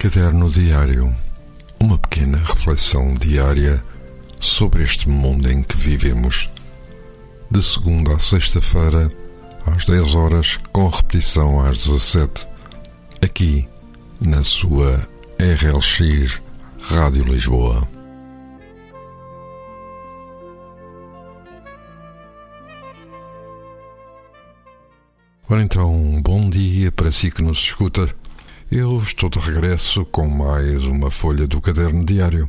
Caderno Diário Uma pequena reflexão diária sobre este mundo em que vivemos. De segunda a sexta-feira, às 10 horas, com repetição às 17, aqui na sua RLX Rádio Lisboa. Ora então, bom dia para si que nos escuta. Eu estou de regresso com mais uma folha do caderno diário,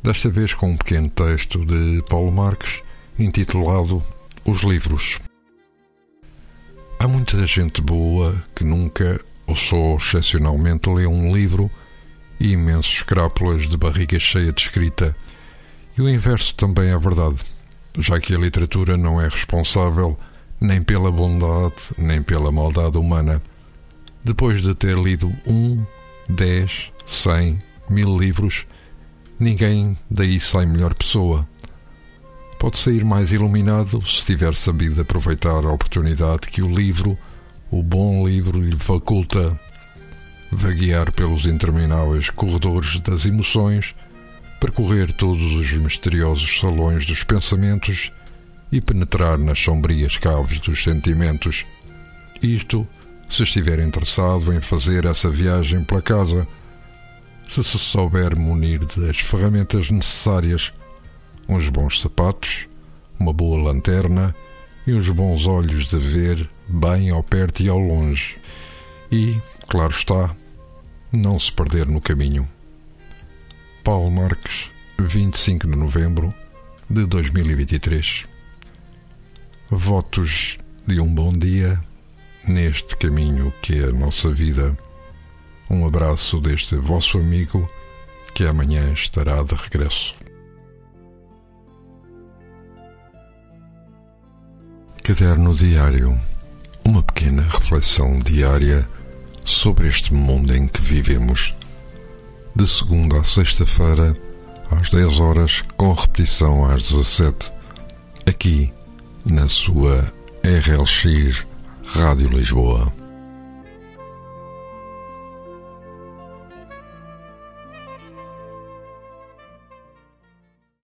desta vez com um pequeno texto de Paulo Marques intitulado Os Livros. Há muita gente boa que nunca ou só excepcionalmente lê um livro e imensos crápulas de barriga cheia de escrita. E o inverso também é verdade, já que a literatura não é responsável nem pela bondade, nem pela maldade humana. Depois de ter lido um, dez, cem, mil livros, ninguém daí sai melhor pessoa. Pode sair mais iluminado se tiver sabido aproveitar a oportunidade que o livro, o bom livro, lhe faculta vaguear pelos intermináveis corredores das emoções, percorrer todos os misteriosos salões dos pensamentos e penetrar nas sombrias caves dos sentimentos. Isto, se estiver interessado em fazer essa viagem pela casa, se se souber munir das ferramentas necessárias, uns bons sapatos, uma boa lanterna e uns bons olhos de ver bem ao perto e ao longe. E, claro está, não se perder no caminho. Paulo Marques, 25 de novembro de 2023 votos de um bom dia neste caminho que é a nossa vida. Um abraço deste vosso amigo que amanhã estará de regresso. Caderno Diário Uma pequena reflexão diária sobre este mundo em que vivemos. De segunda a sexta-feira, às 10 horas, com repetição às 17, aqui na sua RLX Rádio Lisboa.